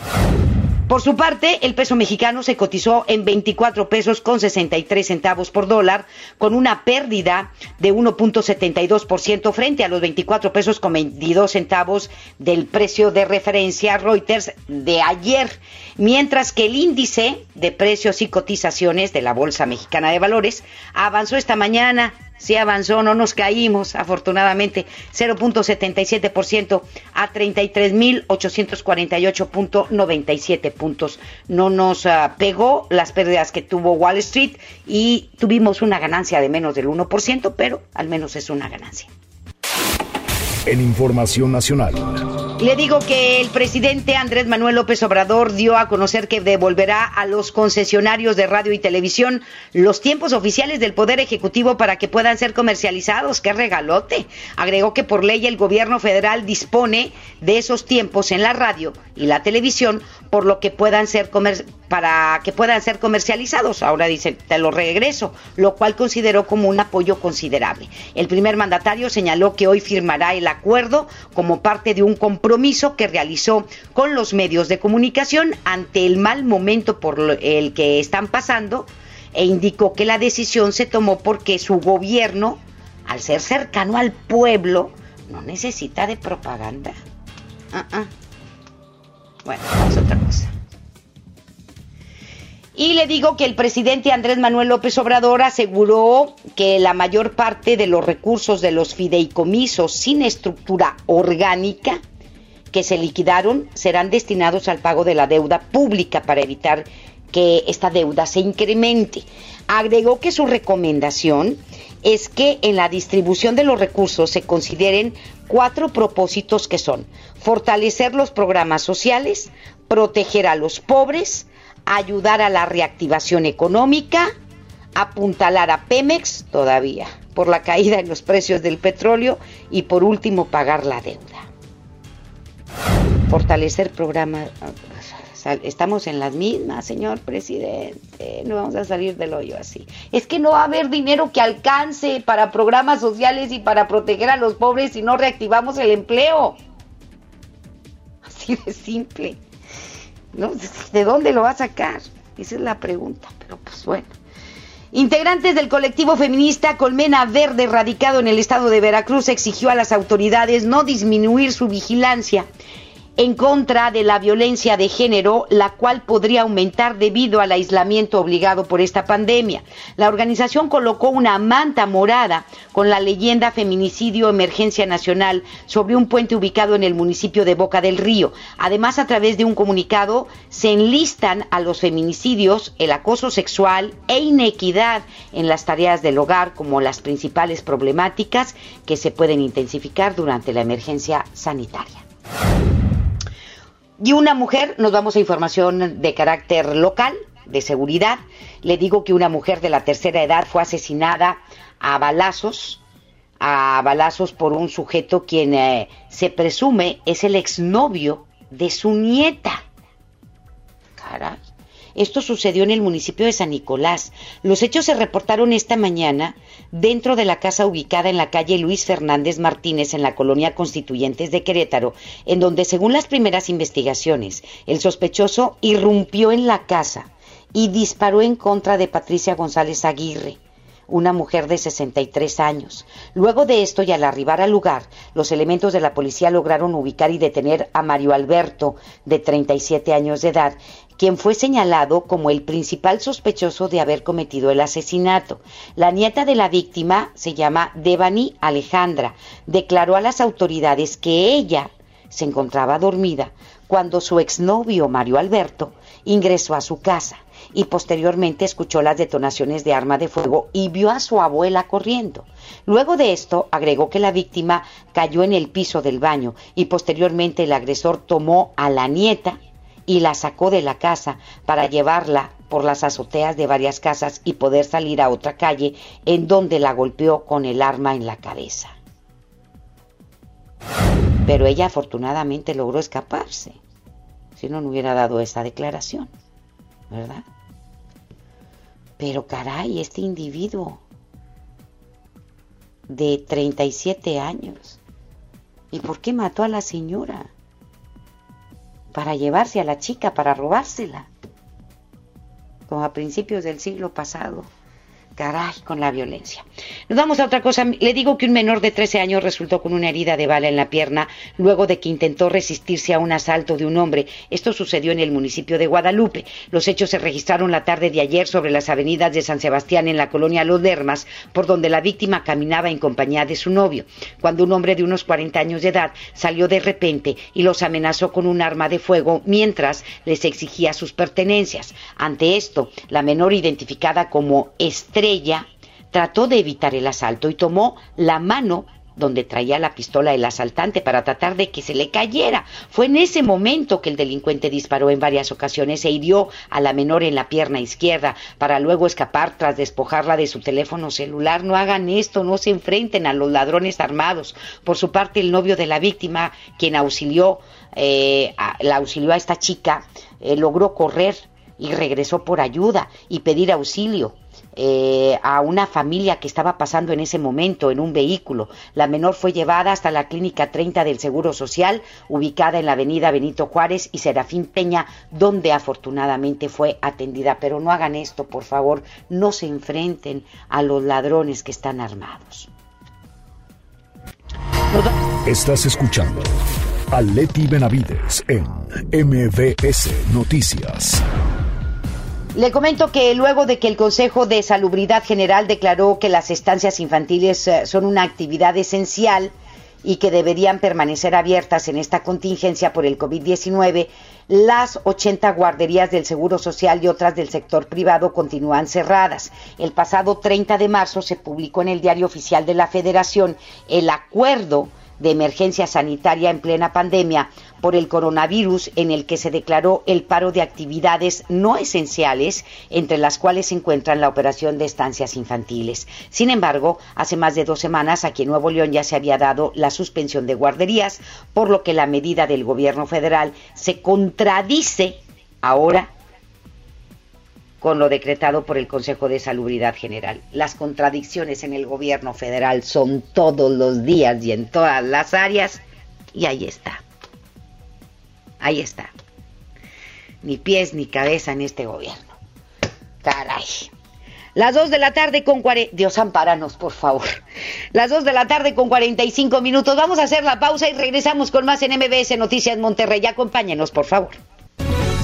Por su parte, el peso mexicano se cotizó en 24 pesos con 63 centavos por dólar, con una pérdida de 1.72% frente a los 24 pesos con 22 centavos del precio de referencia Reuters de ayer, mientras que el índice de precios y cotizaciones de la Bolsa Mexicana de Valores avanzó esta mañana sí avanzó, no nos caímos, afortunadamente, 0.77% a 33.848.97 puntos. No nos ah, pegó las pérdidas que tuvo Wall Street y tuvimos una ganancia de menos del 1%, pero al menos es una ganancia. En Información Nacional. Le digo que el presidente Andrés Manuel López Obrador dio a conocer que devolverá a los concesionarios de radio y televisión los tiempos oficiales del Poder Ejecutivo para que puedan ser comercializados. ¡Qué regalote! Agregó que por ley el gobierno federal dispone de esos tiempos en la radio y la televisión por lo que puedan ser para que puedan ser comercializados. Ahora dice, te lo regreso, lo cual consideró como un apoyo considerable. El primer mandatario señaló que hoy firmará el acuerdo como parte de un compromiso que realizó con los medios de comunicación ante el mal momento por el que están pasando e indicó que la decisión se tomó porque su gobierno, al ser cercano al pueblo, no necesita de propaganda. Ah, ah. Bueno, a otra cosa. Y le digo que el presidente Andrés Manuel López Obrador aseguró que la mayor parte de los recursos de los fideicomisos sin estructura orgánica que se liquidaron serán destinados al pago de la deuda pública para evitar que esta deuda se incremente. Agregó que su recomendación es que en la distribución de los recursos se consideren cuatro propósitos que son fortalecer los programas sociales, proteger a los pobres, ayudar a la reactivación económica, apuntalar a Pemex todavía por la caída en los precios del petróleo y por último pagar la deuda. Fortalecer programas. Estamos en las mismas, señor presidente. No vamos a salir del hoyo así. Es que no va a haber dinero que alcance para programas sociales y para proteger a los pobres si no reactivamos el empleo. Así de simple. ¿De dónde lo va a sacar? Esa es la pregunta, pero pues bueno. Integrantes del colectivo feminista Colmena Verde, radicado en el estado de Veracruz, exigió a las autoridades no disminuir su vigilancia en contra de la violencia de género, la cual podría aumentar debido al aislamiento obligado por esta pandemia. La organización colocó una manta morada con la leyenda Feminicidio Emergencia Nacional sobre un puente ubicado en el municipio de Boca del Río. Además, a través de un comunicado, se enlistan a los feminicidios, el acoso sexual e inequidad en las tareas del hogar como las principales problemáticas que se pueden intensificar durante la emergencia sanitaria. Y una mujer, nos vamos a información de carácter local, de seguridad. Le digo que una mujer de la tercera edad fue asesinada a balazos, a balazos por un sujeto quien eh, se presume es el exnovio de su nieta. Caray. Esto sucedió en el municipio de San Nicolás. Los hechos se reportaron esta mañana dentro de la casa ubicada en la calle Luis Fernández Martínez en la colonia Constituyentes de Querétaro, en donde, según las primeras investigaciones, el sospechoso irrumpió en la casa y disparó en contra de Patricia González Aguirre, una mujer de 63 años. Luego de esto y al arribar al lugar, los elementos de la policía lograron ubicar y detener a Mario Alberto, de 37 años de edad, quien fue señalado como el principal sospechoso de haber cometido el asesinato. La nieta de la víctima se llama Devani Alejandra. Declaró a las autoridades que ella se encontraba dormida cuando su exnovio Mario Alberto ingresó a su casa y posteriormente escuchó las detonaciones de arma de fuego y vio a su abuela corriendo. Luego de esto, agregó que la víctima cayó en el piso del baño y posteriormente el agresor tomó a la nieta y la sacó de la casa para llevarla por las azoteas de varias casas y poder salir a otra calle en donde la golpeó con el arma en la cabeza. Pero ella afortunadamente logró escaparse. Si no, no hubiera dado esa declaración. ¿Verdad? Pero caray, este individuo de 37 años. ¿Y por qué mató a la señora? Para llevarse a la chica, para robársela. Como a principios del siglo pasado. Caray, con la violencia. Nos vamos a otra cosa. Le digo que un menor de 13 años resultó con una herida de bala en la pierna luego de que intentó resistirse a un asalto de un hombre. Esto sucedió en el municipio de Guadalupe. Los hechos se registraron la tarde de ayer sobre las avenidas de San Sebastián en la colonia Los Dermas, por donde la víctima caminaba en compañía de su novio, cuando un hombre de unos 40 años de edad salió de repente y los amenazó con un arma de fuego mientras les exigía sus pertenencias. Ante esto, la menor identificada como Estrella ella trató de evitar el asalto y tomó la mano donde traía la pistola el asaltante para tratar de que se le cayera. Fue en ese momento que el delincuente disparó en varias ocasiones e hirió a la menor en la pierna izquierda para luego escapar tras despojarla de su teléfono celular. No hagan esto, no se enfrenten a los ladrones armados. Por su parte, el novio de la víctima, quien auxilió, eh, a, la auxilió a esta chica, eh, logró correr y regresó por ayuda y pedir auxilio eh, a una familia que estaba pasando en ese momento en un vehículo. La menor fue llevada hasta la clínica 30 del Seguro Social, ubicada en la avenida Benito Juárez y Serafín Peña, donde afortunadamente fue atendida. Pero no hagan esto, por favor, no se enfrenten a los ladrones que están armados. Estás escuchando a Leti Benavides en MBS Noticias. Le comento que luego de que el Consejo de Salubridad General declaró que las estancias infantiles eh, son una actividad esencial y que deberían permanecer abiertas en esta contingencia por el COVID-19, las 80 guarderías del Seguro Social y otras del sector privado continúan cerradas. El pasado 30 de marzo se publicó en el Diario Oficial de la Federación el acuerdo de emergencia sanitaria en plena pandemia por el coronavirus en el que se declaró el paro de actividades no esenciales, entre las cuales se encuentran la operación de estancias infantiles. Sin embargo, hace más de dos semanas aquí en Nuevo León ya se había dado la suspensión de guarderías, por lo que la medida del gobierno federal se contradice ahora con lo decretado por el Consejo de Salubridad General. Las contradicciones en el gobierno federal son todos los días y en todas las áreas, y ahí está. Ahí está. Ni pies ni cabeza en este gobierno. Caray. Las 2 de la tarde con 40... Dios ampáranos, por favor. Las 2 de la tarde con 45 minutos. Vamos a hacer la pausa y regresamos con más en MBS Noticias Monterrey. Acompáñenos, por favor.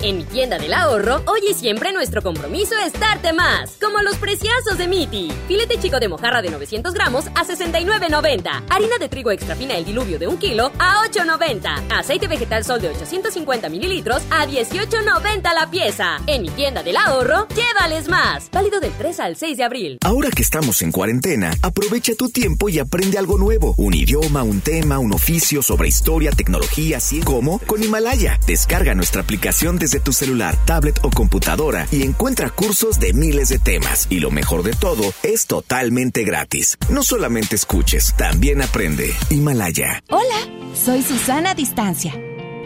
En mi tienda del ahorro, hoy y siempre nuestro compromiso es darte más. Como los preciazos de Miti. Filete chico de mojarra de 900 gramos a 69.90. Harina de trigo extra fina el diluvio de un kilo a 8.90. Aceite vegetal sol de 850 mililitros a 18.90 la pieza. En mi tienda del ahorro, llévales más. Válido del 3 al 6 de abril. Ahora que estamos en cuarentena, aprovecha tu tiempo y aprende algo nuevo. Un idioma, un tema, un oficio sobre historia, tecnología, así como con Himalaya. Descarga nuestra aplicación de desde tu celular, tablet o computadora y encuentra cursos de miles de temas. Y lo mejor de todo, es totalmente gratis. No solamente escuches, también aprende. Himalaya. Hola, soy Susana Distancia.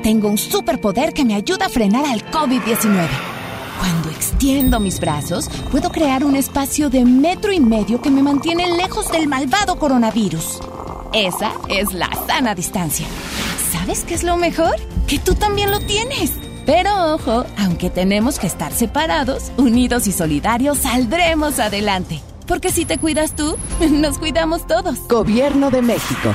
Tengo un superpoder que me ayuda a frenar al COVID-19. Cuando extiendo mis brazos, puedo crear un espacio de metro y medio que me mantiene lejos del malvado coronavirus. Esa es la sana distancia. ¿Sabes qué es lo mejor? Que tú también lo tienes. Pero ojo, aunque tenemos que estar separados, unidos y solidarios, saldremos adelante. Porque si te cuidas tú, nos cuidamos todos. Gobierno de México.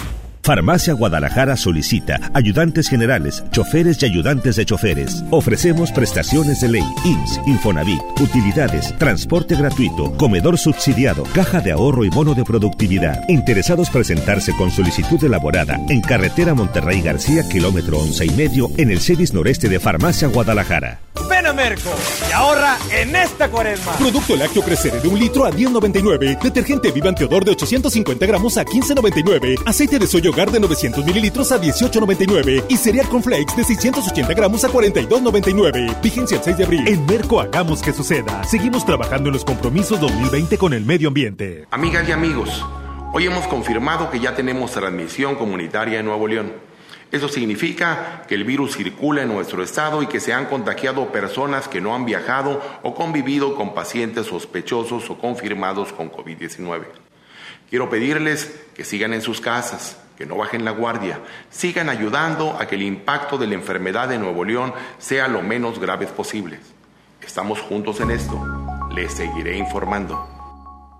Farmacia Guadalajara solicita ayudantes generales, choferes y ayudantes de choferes. Ofrecemos prestaciones de ley, IMSS, Infonavit, utilidades, transporte gratuito, comedor subsidiado, caja de ahorro y bono de productividad. Interesados presentarse con solicitud elaborada en carretera Monterrey García, kilómetro once y medio, en el CEDIS noreste de Farmacia Guadalajara. Ven a Merco y ahorra en esta cuaresma. Producto lácteo crecer de un litro a 10.99. Detergente Viva Teodor de 850 gramos a 15.99. Aceite de soya hogar de 900 mililitros a 18.99. Y cereal con flakes de 680 gramos a 42.99. Vigencia el 6 de abril. En Merco hagamos que suceda. Seguimos trabajando en los compromisos 2020 con el medio ambiente. Amigas y amigos, hoy hemos confirmado que ya tenemos transmisión comunitaria en Nuevo León. Eso significa que el virus circula en nuestro estado y que se han contagiado personas que no han viajado o convivido con pacientes sospechosos o confirmados con COVID-19. Quiero pedirles que sigan en sus casas, que no bajen la guardia, sigan ayudando a que el impacto de la enfermedad en Nuevo León sea lo menos grave posible. Estamos juntos en esto. Les seguiré informando.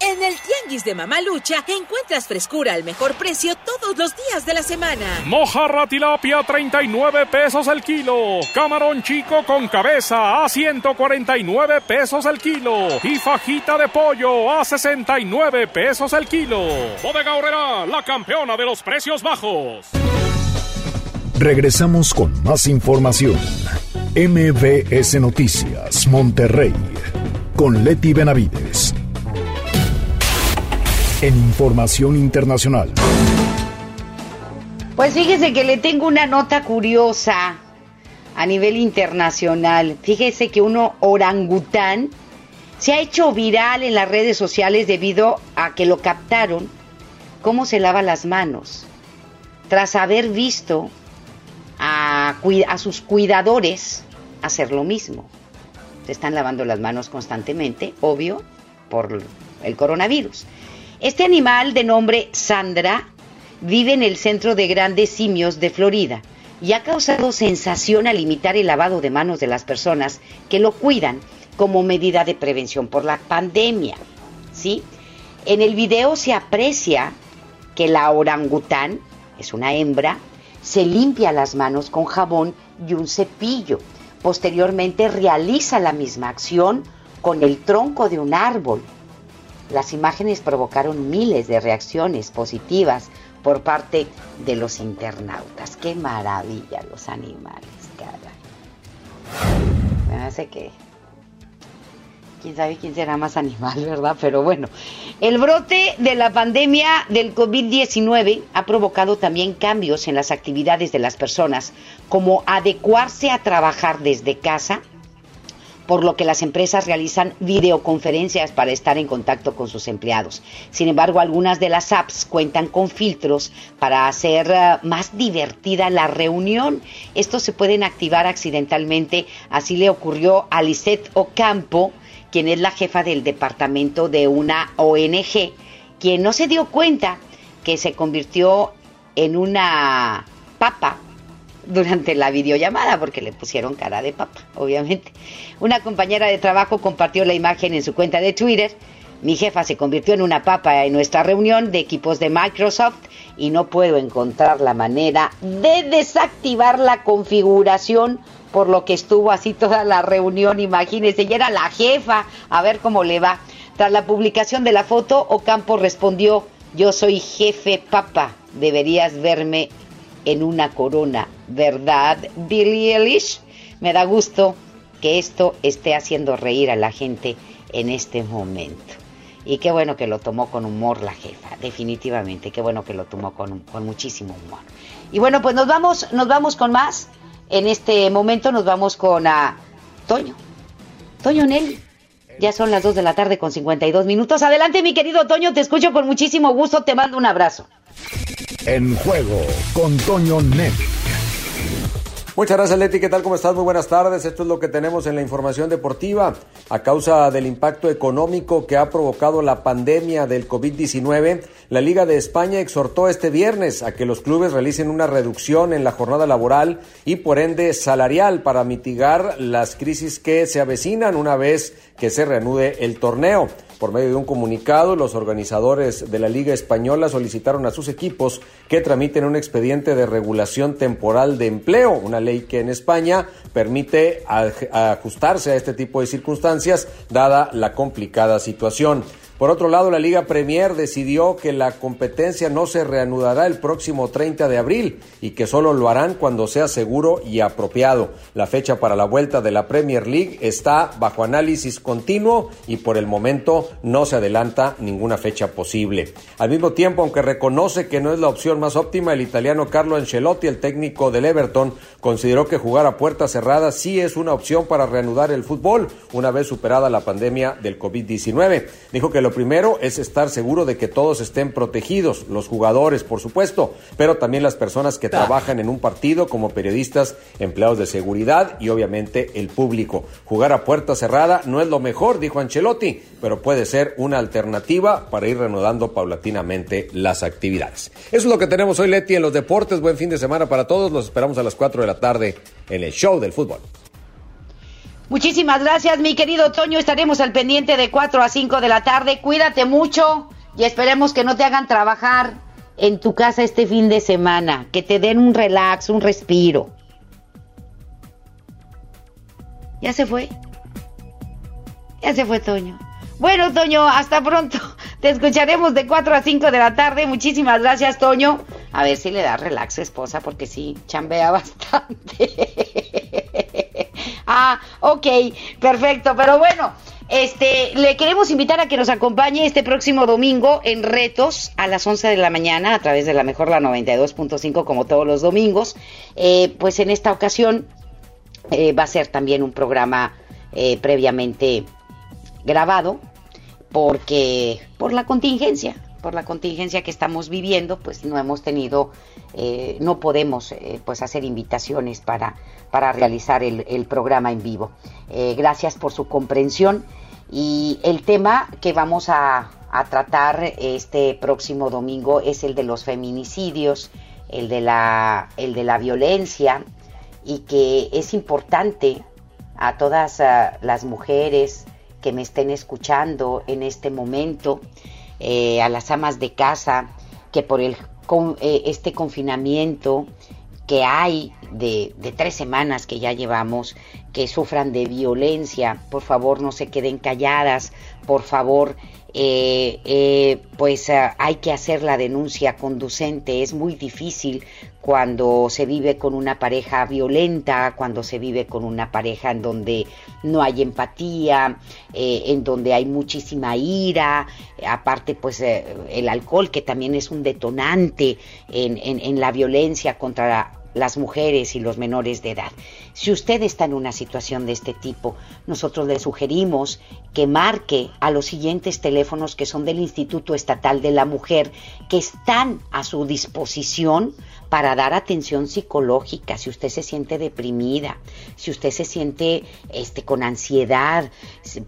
En el Tianguis de Mamalucha encuentras frescura al mejor precio todos los días de la semana. Mojarra tilapia 39 pesos el kilo. Camarón chico con cabeza a 149 pesos el kilo. Y fajita de pollo a 69 pesos el kilo. Bodega Horrera, la campeona de los precios bajos. Regresamos con más información. MBS Noticias, Monterrey. Con Leti Benavides. En información internacional. Pues fíjese que le tengo una nota curiosa a nivel internacional. Fíjese que uno orangután se ha hecho viral en las redes sociales debido a que lo captaron cómo se lava las manos. Tras haber visto a, sus cuidadores hacer lo mismo. Se están lavando las manos constantemente, obvio, por el coronavirus. Este animal de nombre Sandra vive en el centro de grandes simios de Florida y ha causado sensación al imitar el lavado de manos de las personas que lo cuidan como medida de prevención por la pandemia. ¿sí? En el video se aprecia que la orangután, es una hembra, se limpia las manos con jabón y un cepillo. Posteriormente realiza la misma acción con el tronco de un árbol las imágenes provocaron miles de reacciones positivas por parte de los internautas. ¡Qué maravilla los animales, cara! Me hace que... Quién sabe quién será más animal, ¿verdad? Pero bueno, el brote de la pandemia del COVID-19 ha provocado también cambios en las actividades de las personas, como adecuarse a trabajar desde casa, por lo que las empresas realizan videoconferencias para estar en contacto con sus empleados. Sin embargo, algunas de las apps cuentan con filtros para hacer uh, más divertida la reunión. Estos se pueden activar accidentalmente, así le ocurrió a Lisette Ocampo, quien es la jefa del departamento de una ONG, quien no se dio cuenta que se convirtió en una papa durante la videollamada porque le pusieron cara de papa, obviamente. Una compañera de trabajo compartió la imagen en su cuenta de Twitter Mi jefa se convirtió en una papa en nuestra reunión de equipos de Microsoft y no puedo encontrar la manera de desactivar la configuración por lo que estuvo así toda la reunión, imagínense, y era la jefa, a ver cómo le va. Tras la publicación de la foto, Ocampo respondió, yo soy jefe papa, deberías verme en una corona, ¿verdad, Billy Eilish? Me da gusto que esto esté haciendo reír a la gente en este momento. Y qué bueno que lo tomó con humor la jefa, definitivamente, qué bueno que lo tomó con, con muchísimo humor. Y bueno, pues nos vamos, nos vamos con más. En este momento nos vamos con a Toño. Toño Nelly. Ya son las 2 de la tarde con 52 minutos. Adelante, mi querido Toño, te escucho con muchísimo gusto. Te mando un abrazo. En juego con Toño Nelly. Muchas gracias Leti, ¿qué tal? ¿Cómo estás? Muy buenas tardes. Esto es lo que tenemos en la información deportiva. A causa del impacto económico que ha provocado la pandemia del COVID-19, la Liga de España exhortó este viernes a que los clubes realicen una reducción en la jornada laboral y por ende salarial para mitigar las crisis que se avecinan una vez que se reanude el torneo. Por medio de un comunicado, los organizadores de la Liga Española solicitaron a sus equipos que tramiten un expediente de regulación temporal de empleo, una ley que en España permite ajustarse a este tipo de circunstancias dada la complicada situación. Por otro lado, la Liga Premier decidió que la competencia no se reanudará el próximo 30 de abril y que solo lo harán cuando sea seguro y apropiado. La fecha para la vuelta de la Premier League está bajo análisis continuo y por el momento no se adelanta ninguna fecha posible. Al mismo tiempo, aunque reconoce que no es la opción más óptima, el italiano Carlo Ancelotti, el técnico del Everton, consideró que jugar a puerta cerrada sí es una opción para reanudar el fútbol una vez superada la pandemia del COVID-19. Dijo que lo primero es estar seguro de que todos estén protegidos, los jugadores, por supuesto, pero también las personas que trabajan en un partido como periodistas, empleados de seguridad y obviamente el público. Jugar a puerta cerrada no es lo mejor, dijo Ancelotti, pero puede ser una alternativa para ir reanudando paulatinamente las actividades. Eso es lo que tenemos hoy, Leti, en los deportes. Buen fin de semana para todos. Los esperamos a las 4 de la tarde en el show del fútbol. Muchísimas gracias, mi querido Toño. Estaremos al pendiente de 4 a 5 de la tarde. Cuídate mucho y esperemos que no te hagan trabajar en tu casa este fin de semana. Que te den un relax, un respiro. ¿Ya se fue? Ya se fue Toño. Bueno, Toño, hasta pronto. Te escucharemos de 4 a 5 de la tarde. Muchísimas gracias, Toño. A ver si le da relax, esposa, porque sí, chambea bastante. Ah, ok, perfecto. Pero bueno, este, le queremos invitar a que nos acompañe este próximo domingo en Retos a las 11 de la mañana a través de la mejor la 92.5 como todos los domingos. Eh, pues en esta ocasión eh, va a ser también un programa eh, previamente grabado porque por la contingencia, por la contingencia que estamos viviendo, pues no hemos tenido, eh, no podemos eh, pues hacer invitaciones para, para realizar el, programa en vivo. Eh, gracias por su comprensión y el tema que vamos a, tratar este próximo domingo es el de los feminicidios, el de la, el de la violencia y que es importante a todas uh, las mujeres, que me estén escuchando en este momento, eh, a las amas de casa, que por el, con, eh, este confinamiento que hay de, tres semanas que ya llevamos, que sufran de violencia, por favor no se queden calladas, por favor eh, eh, pues uh, hay que hacer la denuncia conducente. Es muy difícil cuando se vive con una pareja violenta, cuando se vive con una pareja en donde no hay empatía, eh, en donde hay muchísima ira, aparte pues eh, el alcohol que también es un detonante en, en, en la violencia contra la, las mujeres y los menores de edad. Si usted está en una situación de este tipo, nosotros le sugerimos que marque a los siguientes teléfonos que son del Instituto Estatal de la Mujer, que están a su disposición para dar atención psicológica, si usted se siente deprimida, si usted se siente este con ansiedad,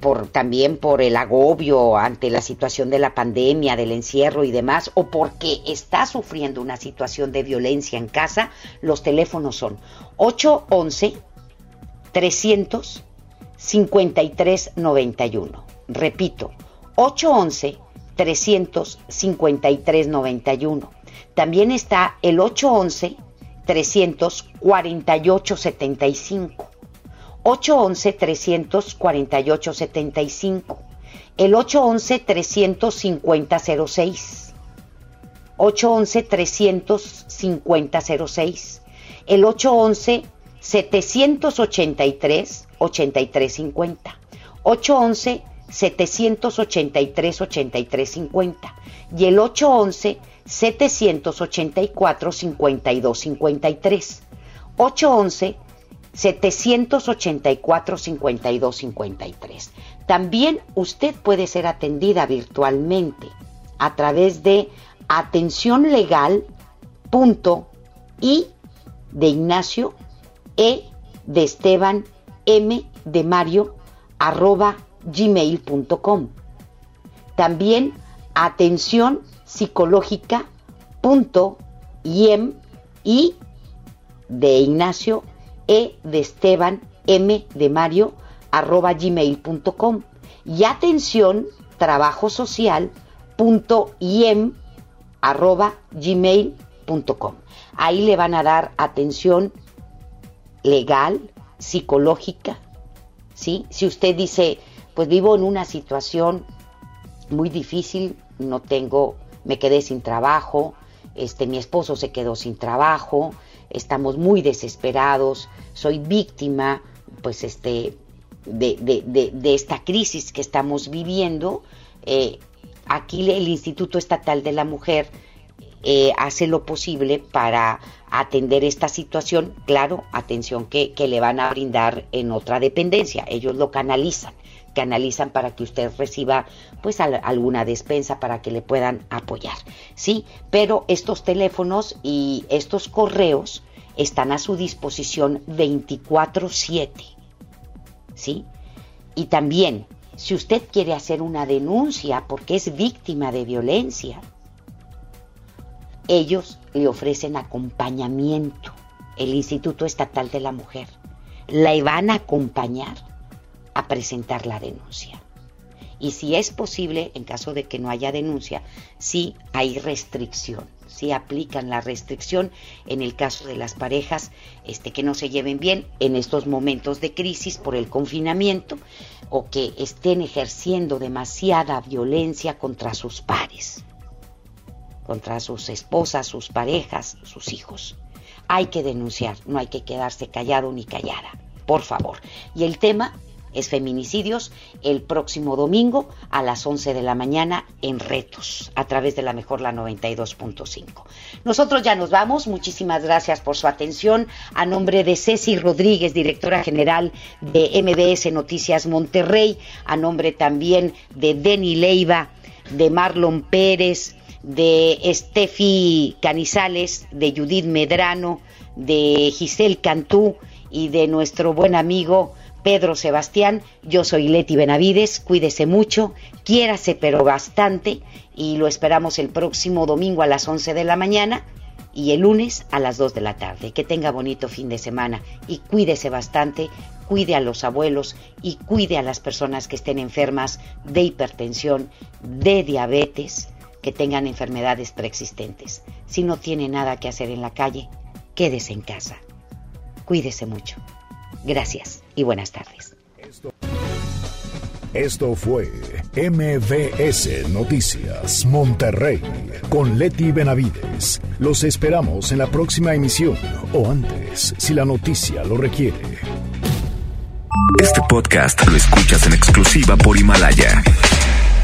por también por el agobio ante la situación de la pandemia, del encierro y demás, o porque está sufriendo una situación de violencia en casa, los teléfonos son 811 300 5391. Repito, 811-353-91. También está el 811-348-75. 811-348-75. El 811-350-06. 811-350-06. El 811-783-8350. 811-783-8350. Y el 811-784-5253. 811-784-5253. También usted puede ser atendida virtualmente a través de atencionlegal.i de Ignacio E. de Esteban M. de Mario arroba gmail.com. También atención psicológica punto yem y de Ignacio E. de Esteban M. de Mario arroba gmail.com y atención trabajo social punto yem arroba gmail.com. Ahí le van a dar atención legal, psicológica, ¿sí? Si usted dice, pues vivo en una situación muy difícil, no tengo, me quedé sin trabajo, este, mi esposo se quedó sin trabajo, estamos muy desesperados, soy víctima, pues este, de, de, de, de esta crisis que estamos viviendo, eh, aquí el Instituto Estatal de la Mujer eh, hace lo posible para atender esta situación, claro, atención que, le van a brindar en otra dependencia, ellos lo canalizan, canalizan para que usted reciba pues al, alguna despensa para que le puedan apoyar, ¿sí? Pero estos teléfonos y estos correos están a su disposición 24/7, ¿sí? Y también, si usted quiere hacer una denuncia porque es víctima de violencia, ellos le ofrecen acompañamiento, el Instituto Estatal de la Mujer. La van a acompañar a presentar la denuncia. Y si es posible, en caso de que no haya denuncia, sí hay restricción, sí aplican la restricción en el caso de las parejas este, que no se lleven bien en estos momentos de crisis por el confinamiento o que estén ejerciendo demasiada violencia contra sus pares contra sus esposas, sus parejas, sus hijos. Hay que denunciar, no hay que quedarse callado ni callada, por favor. Y el tema es feminicidios el próximo domingo a las 11 de la mañana en Retos, a través de la mejor la 92.5. Nosotros ya nos vamos, muchísimas gracias por su atención. A nombre de Ceci Rodríguez, directora general de MBS Noticias Monterrey, a nombre también de Denny Leiva, de Marlon Pérez, de Steffi Canizales, de Judith Medrano, de Giselle Cantú y de nuestro buen amigo Pedro Sebastián. Yo soy Leti Benavides, cuídese mucho, quiérase pero bastante y lo esperamos el próximo domingo a las 11 de la mañana y el lunes a las 2 de la tarde. Que tenga bonito fin de semana y cuídese bastante, cuide a los abuelos y cuide a las personas que estén enfermas de hipertensión, de diabetes, que tengan enfermedades preexistentes. Si no tiene nada que hacer en la calle, quédese en casa. Cuídese mucho. Gracias y buenas tardes. Esto fue MVS Noticias Monterrey con Leti Benavides. Los esperamos en la próxima emisión o antes, si la noticia lo requiere. Este podcast lo escuchas en exclusiva por Himalaya.